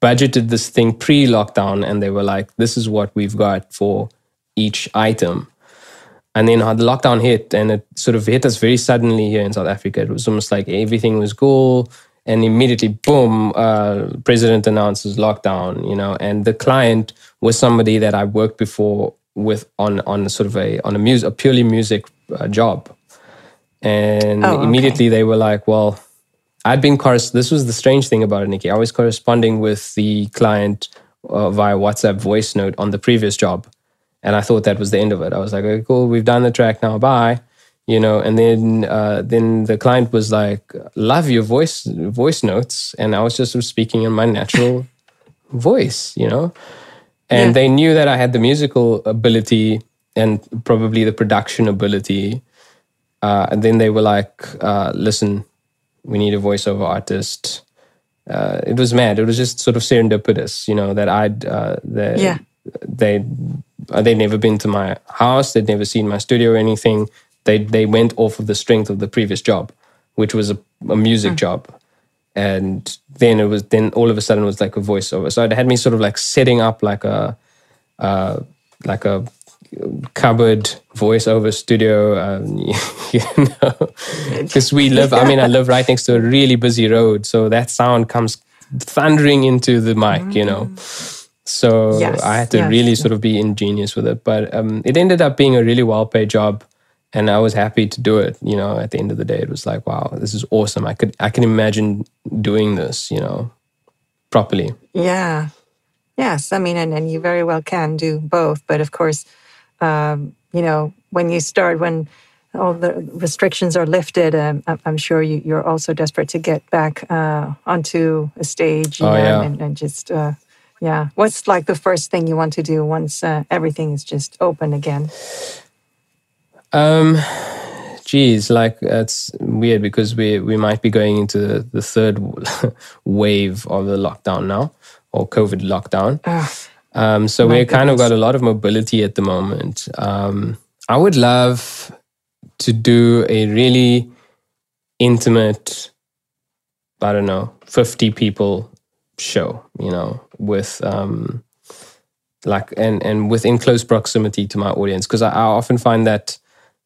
budgeted this thing pre-lockdown, and they were like, this is what we've got for each item and then the lockdown hit and it sort of hit us very suddenly here in South Africa. It was almost like everything was cool. And immediately, boom, uh, president announces lockdown, you know, and the client was somebody that I worked before with on on sort of a on a music a purely music uh, job, and oh, okay. immediately they were like, well, I'd been corres- This was the strange thing about it, Nikki. I was corresponding with the client uh, via WhatsApp voice note on the previous job, and I thought that was the end of it. I was like, okay, cool, we've done the track now, bye. You know, and then uh, then the client was like, love your voice voice notes, and I was just speaking in my natural voice, you know, and yeah. they knew that I had the musical ability and probably the production ability, uh, and then they were like, uh, listen, we need a voiceover artist. Uh, it was mad. It was just sort of serendipitous, you know, that I'd uh, that yeah. they uh, they'd never been to my house. They'd never seen my studio or anything. They they went off of the strength of the previous job, which was a, a music mm. job. And then it was then all of a sudden it was like a voiceover. So it had me sort of like setting up like a uh, like a cupboard voiceover studio, um, you know, because we live. I mean, I live right next to a really busy road, so that sound comes thundering into the mic, you know. Mm. So yes, I had to yes. really sort of be ingenious with it. But um, it ended up being a really well paid job. And I was happy to do it. You know, at the end of the day, it was like, wow, this is awesome. I could, I can imagine doing this, you know, properly. Yeah. Yes. I mean, and, and you very well can do both. But of course, um, you know, when you start, when all the restrictions are lifted, um, I'm sure you, are also desperate to get back uh, onto a stage, you oh, know, yeah. and, and, just uh, yeah. What's like the first thing you want to do once uh, everything is just open again? Um, geez, like it's weird because we we might be going into the, the third wave of the lockdown now, or COVID lockdown. Um, so we kind of got a lot of mobility at the moment. Um, I would love to do a really intimate, I don't know, fifty people show, you know, with um, like and and within close proximity to my audience because I, I often find that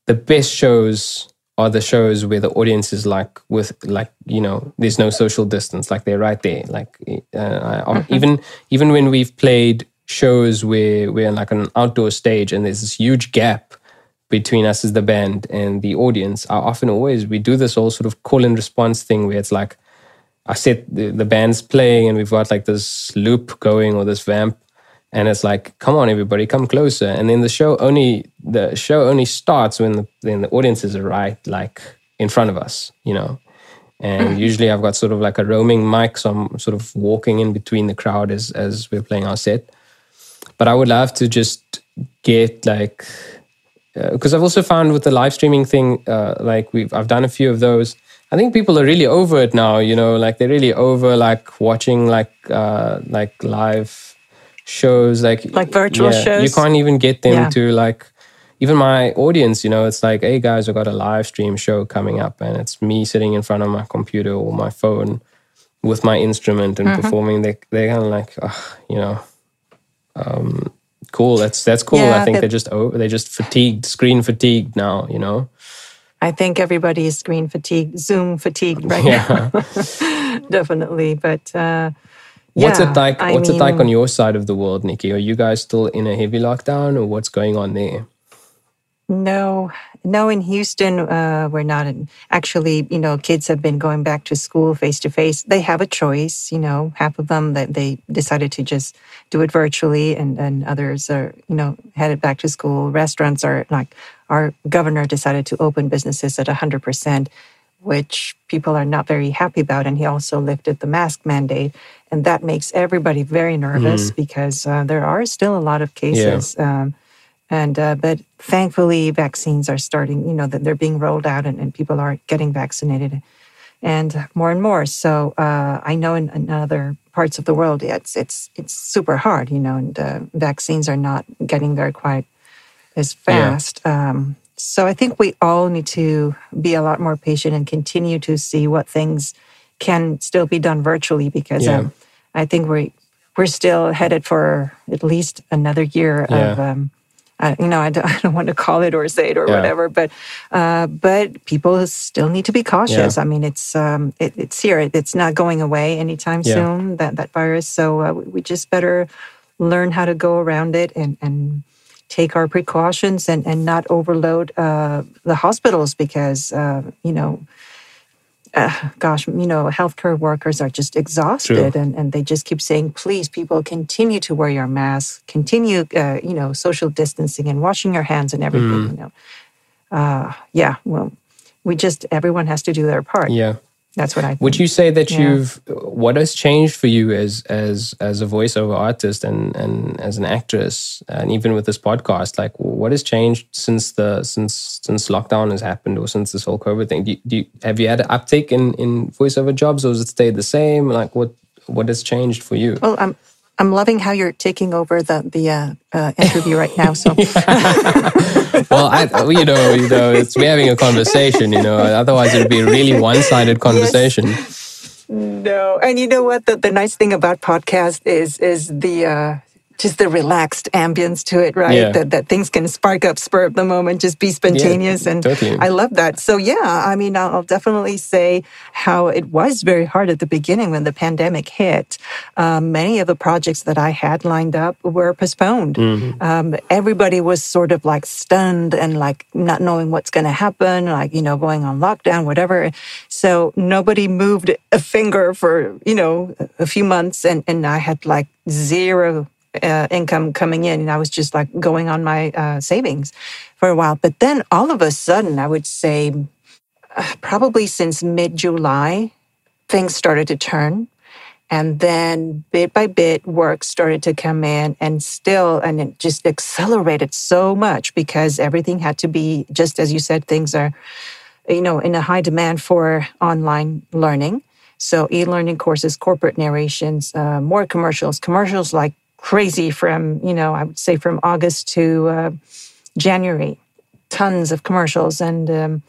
the best shows are the shows where the audience is like with like you know there's no social distance like they're right there like uh, mm-hmm. even even when we've played shows where we're like an outdoor stage and there's this huge gap between us as the band and the audience I often always we do this all sort of call and response thing where it's like I set the, the band's playing and we've got like this loop going or this vamp and it's like come on everybody come closer. And then the show only the show only starts when the, when the audiences are right like in front of us you know? And hmm. usually i've got sort of like a roaming mic so i'm sort of walking in between the crowd as as we're playing our set but i would love to just get like because uh, i've also found with the live streaming thing uh, like we've i've done a few of those I think people are really over it now, you know, like they're really over like watching like uh like live shows like like virtual yeah, shows you can't even get them yeah. to like even my audience you know it's like hey guys i've got a live stream show coming up and it's me sitting in front of my computer or my phone with my instrument and mm-hmm. performing they, they're kind of like oh, you know um, cool that's that's cool yeah, i think they're just over they're just fatigued screen fatigued now you know I think everybody is screen fatigued, Zoom fatigued right yeah. now. Definitely. But uh, What's yeah, it like? I what's mean, it like on your side of the world, Nikki? Are you guys still in a heavy lockdown, or what's going on there? No, no. In Houston, uh, we're not. In, actually, you know, kids have been going back to school face to face. They have a choice. You know, half of them that they decided to just do it virtually, and and others are, you know, headed back to school. Restaurants are like our governor decided to open businesses at hundred percent which people are not very happy about. And he also lifted the mask mandate. And that makes everybody very nervous mm. because uh, there are still a lot of cases. Yeah. Um, and uh, but thankfully, vaccines are starting. You know that they're being rolled out, and, and, people are getting vaccinated, and more and more. So uh, I know in, in, other parts of the world, it's it's it's super hard. You know, and uh, vaccines are not getting there quite as fast. Yeah. Um, so I think we all need to be a lot more patient and continue to see what things can still be done virtually because yeah. um, I think we we're still headed for at least another year yeah. of um, uh, you know I don't, I don't, want to call it or say it or yeah. whatever but uh, but people still need to be cautious. I mean it's um, it, it's here. It's not going away anytime soon that that virus. So uh, we just better learn how to go around it and and take our precautions and, and not overload uh, the hospitals because, uh, you know, uh, gosh, you know, healthcare workers are just exhausted and, and they just keep saying, please, people, continue to wear your mask, continue, uh, you know, social distancing and washing your hands and everything, mm. you know. Uh, yeah, well, we just, everyone has to do their part. Yeah. That's what I. Think. Would you say that yeah. you've what has changed for you as as as a voiceover artist and and as an actress and even with this podcast? Like, what has changed since the since since lockdown has happened or since this whole COVID thing? Do you, do you, have you had an uptake in in voiceover jobs or has it stayed the same? Like, what what has changed for you? Well, I'm I'm loving how you're taking over the the uh, uh, interview right now. So, well, I, you know, you know, it's we're having a conversation. You know, otherwise it'd be a really one-sided conversation. Yes. No, and you know what? The, the nice thing about podcast is is the uh, just the relaxed ambience to it, right? Yeah. That, that things can spark up, spur of the moment, just be spontaneous. Yeah, and totally. I love that. So, yeah, I mean, I'll definitely say how it was very hard at the beginning when the pandemic hit. Um, many of the projects that I had lined up were postponed. Mm-hmm. Um, everybody was sort of like stunned and like not knowing what's going to happen, like, you know, going on lockdown, whatever. So, nobody moved a finger for, you know, a few months. And, and I had like zero uh, income coming in, and I was just like going on my uh, savings for a while. But then all of a sudden, I would say, uh, probably since mid July, things started to turn. And then bit by bit, work started to come in, and still, and it just accelerated so much because everything had to be, just as you said, things are, you know, in a high demand for online learning. So, e learning courses, corporate narrations, uh, more commercials, commercials like crazy from, you know, I would say from August to uh, January. Tons of commercials. And um,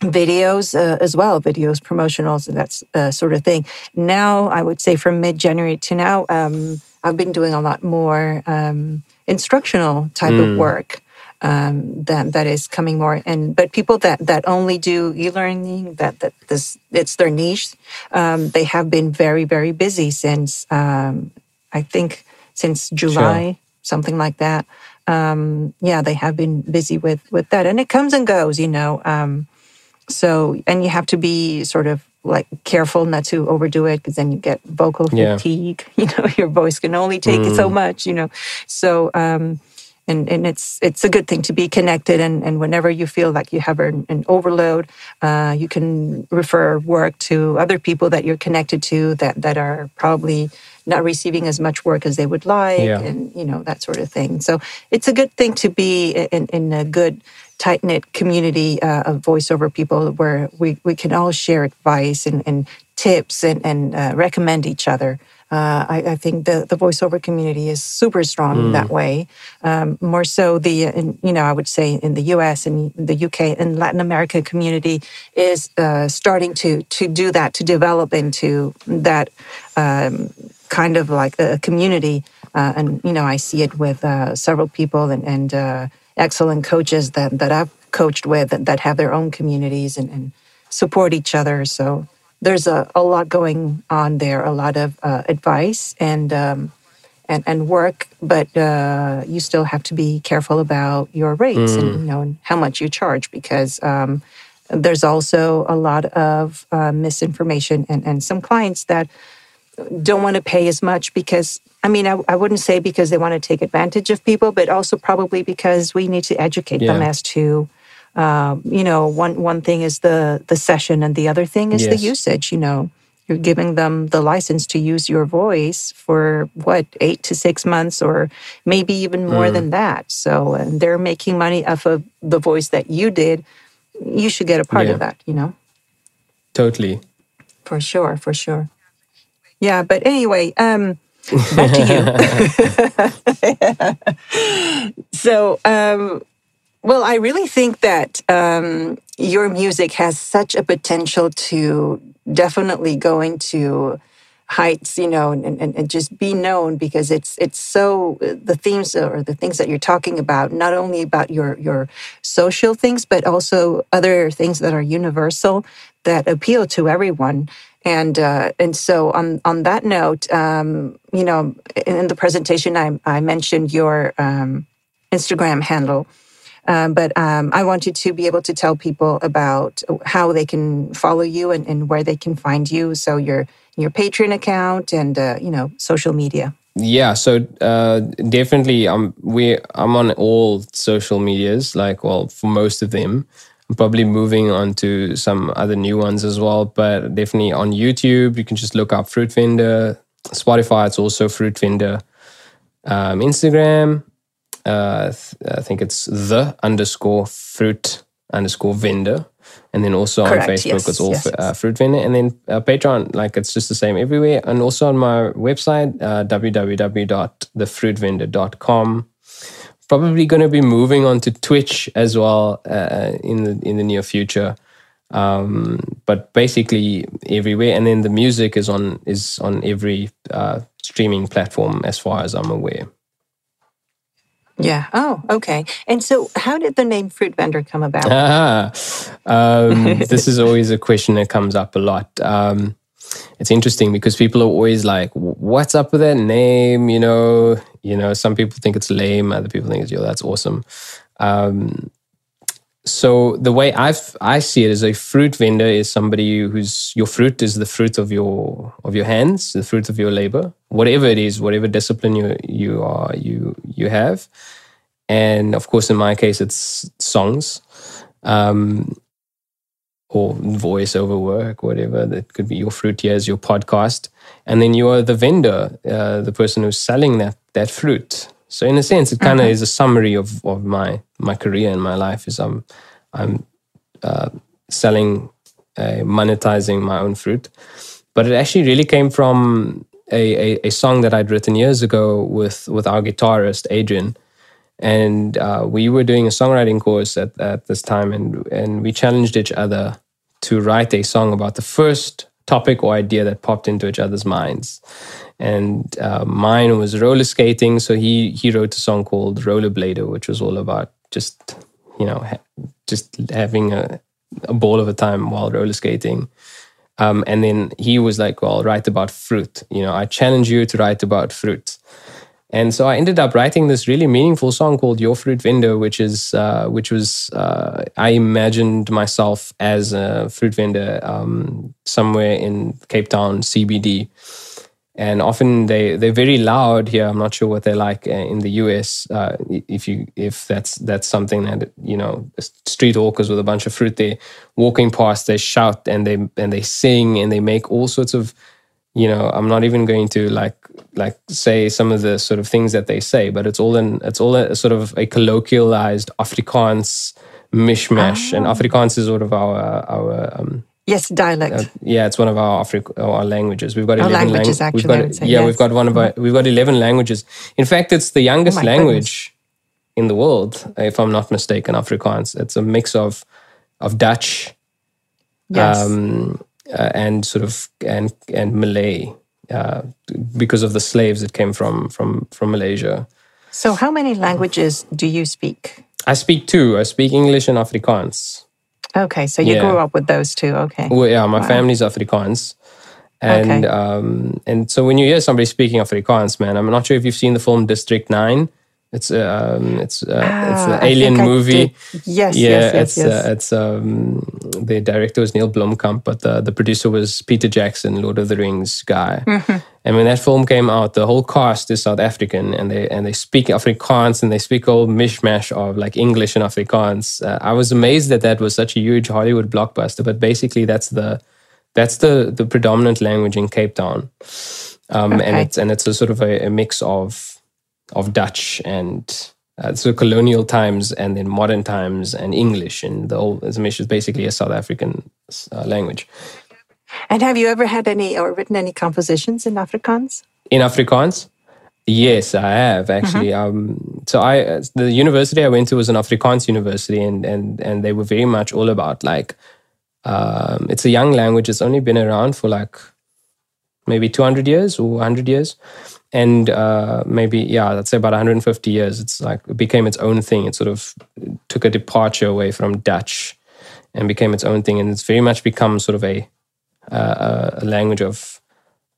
videos uh, as well, videos, promotionals, and that uh, sort of thing. Now, I would say from mid January to now, um, I've been doing a lot more um, instructional type mm. of work. Um, that that is coming more and but people that that only do e-learning that that this it's their niche um, they have been very very busy since um, I think since July sure. something like that um, yeah they have been busy with with that and it comes and goes you know um, so and you have to be sort of like careful not to overdo it because then you get vocal fatigue you know your voice can only take mm. so much you know so um and and it's it's a good thing to be connected and and whenever you feel like you have an, an overload uh, you can refer work to other people that you're connected to that that are probably not receiving as much work as they would like yeah. and you know that sort of thing so it's a good thing to be in, in a good tight knit community uh, of voiceover people where we, we can all share advice and, and tips and, and uh, recommend each other. Uh, I, I, think the, the voiceover community is super strong mm. that way. Um, more so, the in, you know I would say in the U.S. and the U.K. and Latin America community is uh, starting to to do that to develop into that um, kind of like a community. Uh, and you know I see it with uh, several people and and excellent coaches that, that I've coached with that, that have their own communities and, and, support each other. So there's a, a lot going on there, a lot of uh, advice and, um, and and work, but uh, you still have to be careful about your rates mm. and you know and how much you charge because um, there's also a lot of uh, misinformation and, and some clients that don't want to pay as much because I mean, I, I, wouldn't say because they want to take advantage of people, but also probably because we need to educate yeah. them as to, um, you know, one one thing is the the session, and the other thing is yes. the usage. You know, you're giving them the license to use your voice for what eight to six months, or maybe even more mm. than that. So, and they're making money off of the voice that you did. You should get a part yeah. of that. You know, totally, for sure, for sure. Yeah, but anyway, um, back to you. so, um, well, I really think that um, your music has such a potential to definitely go into heights, you know, and, and, and just be known because it's it's so the themes or the things that you're talking about, not only about your your social things, but also other things that are universal that appeal to everyone. And uh, and so on on that note, um, you know, in the presentation, I, I mentioned your um, Instagram handle. Um, but um, I want you to be able to tell people about how they can follow you and, and where they can find you. So your your Patreon account and uh, you know social media. Yeah, so uh, definitely, I'm we I'm on all social medias. Like, well, for most of them, probably moving on to some other new ones as well, but definitely on YouTube, you can just look up Fruit Vendor. Spotify, it's also Fruit Vendor. Um, Instagram, uh, I think it's the underscore fruit underscore vendor. And then also Correct, on Facebook, yes, it's all yes, uh, Fruit Vendor. And then uh, Patreon, like it's just the same everywhere. And also on my website, uh, www.thefruitvendor.com probably going to be moving on to Twitch as well uh, in the in the near future. Um, but basically everywhere, and then the music is on is on every uh, streaming platform as far as I'm aware. Yeah. Oh, okay. And so, how did the name Fruit Vendor come about? Ah, um, this is always a question that comes up a lot. Um, it's interesting because people are always like, "What's up with that name?" You know, you know. Some people think it's lame, other people think it's yo, that's awesome. Um, so the way I I see it is a fruit vendor is somebody who's your fruit is the fruit of your of your hands, the fruit of your labor, whatever it is, whatever discipline you you are you you have, and of course in my case it's songs. Um, or voiceover work, whatever. That could be your fruitiers, your podcast, and then you are the vendor, uh, the person who's selling that that fruit. So in a sense, it kind of mm-hmm. is a summary of of my my career and my life. Is I'm I'm uh, selling, uh, monetizing my own fruit, but it actually really came from a, a, a song that I'd written years ago with with our guitarist Adrian. And uh, we were doing a songwriting course at, at this time, and and we challenged each other to write a song about the first topic or idea that popped into each other's minds. And uh, mine was roller skating, so he he wrote a song called Rollerblader, which was all about just you know ha- just having a, a ball of a time while roller skating. Um, and then he was like, "Well, write about fruit." You know, I challenge you to write about fruit. And so I ended up writing this really meaningful song called "Your Fruit Vendor," which is uh, which was uh, I imagined myself as a fruit vendor um, somewhere in Cape Town CBD, and often they they're very loud here. I'm not sure what they're like uh, in the US. Uh, if you if that's that's something that you know street walkers with a bunch of fruit they walking past they shout and they and they sing and they make all sorts of you know I'm not even going to like like say some of the sort of things that they say, but it's all in it's all a sort of a colloquialized Afrikaans mishmash, and Ah. Afrikaans is sort of our our um, Yes, dialect. uh, yeah, it's one of our Afri- our languages. We've got Our eleven languages, lang- we've actually, got yeah, yes. we've got one of our, we've got eleven languages. In fact, it's the youngest Oh language in the world, if I'm not mistaken. Afrikaans. It's a mix of of Dutch yes. um, uh, and sort of and and Malay uh, because of the slaves that came from from from Malaysia. so, how many languages do you speak? I speak two. I speak English and Afrikaans. Okay, so you Yeah. grew up with those two. Okay. Well, yeah, my family's Afrikaans. And Okay. um, and so when you hear somebody speaking Afrikaans, man, I'm not sure if you've seen the film District Nine. It's um, it's uh, it's Ah, an alien movie. Yes, yeah, yes, yes, it's yes. Uh, it's um, the director was Neil Blomkamp, but the the producer was Peter Jackson, Lord of the Rings guy. Mm-hmm. And when that film came out, the whole cast is South African, and they and they speak Afrikaans, and they speak all mishmash of like English and Afrikaans. Uh, I was amazed that that was such a huge Hollywood blockbuster, but basically that's the that's the the predominant language in Cape Town, um, and it's and it's a sort of a, a mix of of Dutch and uh, so colonial times and then modern times and English and the whole Zamish is basically a South African uh, language. And have you ever had any or written any compositions in Afrikaans? In Afrikaans, yes, I have actually. Um, so I uh, the university I went to was an Afrikaans university, and and and they were very much all about like um, it's a young language. It's only been around for like maybe 200 years or 100 years and uh, maybe yeah let's say about 150 years it's like it became its own thing. It sort of took a departure away from dutch and became its own thing. And it's very much become sort of a uh, a language of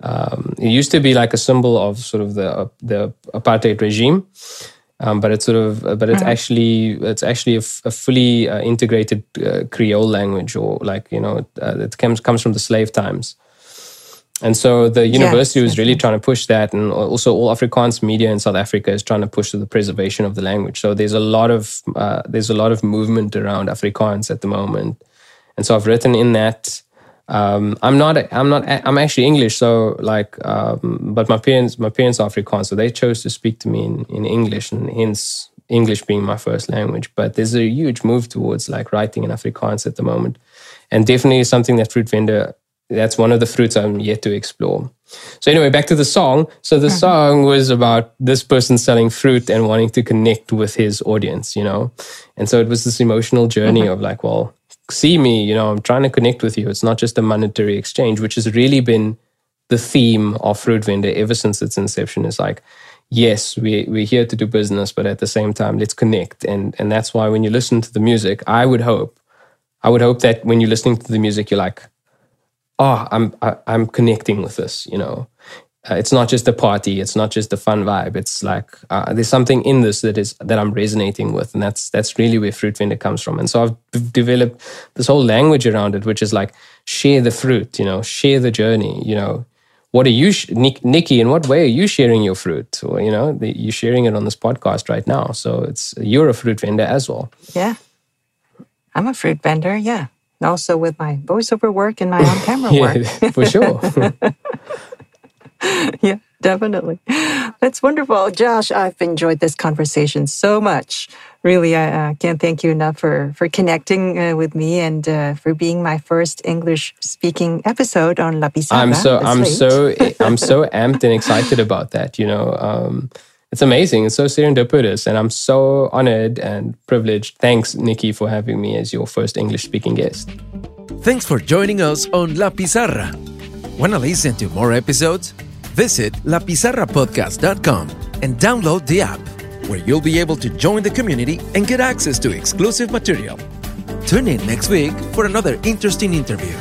um, it used to be like a symbol of sort of the uh, the apartheid regime. Um, but it's sort of but it's actually it's actually a, f- a fully uh, integrated uh, creole language or like you know uh, it comes comes from the slave times and so the university was really trying to push that, and also all Afrikaans media in South Africa is trying to push the preservation of the language. So there's a lot of uh, there's a lot of movement around Afrikaans at the moment, and so I've written in that. Um, I'm not I'm not I'm actually English, so like, um, but my parents my parents are Afrikaans, so they chose to speak to me in, in English, and hence English being my first language. But there's a huge move towards like writing in Afrikaans at the moment, and definitely something that Fruit Vendor that's one of the fruits I'm yet to explore. So anyway, back to the song. So the uh-huh. song was about this person selling fruit and wanting to connect with his audience, you know. And so it was this emotional journey uh-huh. of like, well, see me, you know, I'm trying to connect with you. It's not just a monetary exchange, which has really been the theme of Fruit Vendor ever since its inception. Is like, yes, we we're here to do business, but at the same time, let's connect. And and that's why when you listen to the music, I would hope, I would hope that when you're listening to the music, you're like, oh, I'm I, I'm connecting with this. You know, uh, it's not just a party. It's not just a fun vibe. It's like uh, there's something in this that is that I'm resonating with, and that's that's really where fruit vendor comes from. And so I've d- developed this whole language around it, which is like share the fruit. You know, share the journey. You know. What are you, sh- Nick, Nikki? In what way are you sharing your fruit? Or you know, the, you're sharing it on this podcast right now. So it's you're a fruit vendor as well. Yeah. I'm a fruit vendor, yeah. Also with my voiceover work and my on camera work. Yeah, for sure. yeah, definitely. That's wonderful. Josh, I've enjoyed this conversation so much. Really, I uh, can't thank you enough for, for connecting uh, with me and uh, for being my first English speaking episode on La Pizarra. I'm so I'm so I'm so amped and excited about that. You know, um, it's amazing. It's so serendipitous, and I'm so honored and privileged. Thanks, Nikki, for having me as your first English speaking guest. Thanks for joining us on La Pizarra. Want to listen to more episodes? Visit lapizarrapodcast.com and download the app, where you'll be able to join the community and get access to exclusive material. Tune in next week for another interesting interview.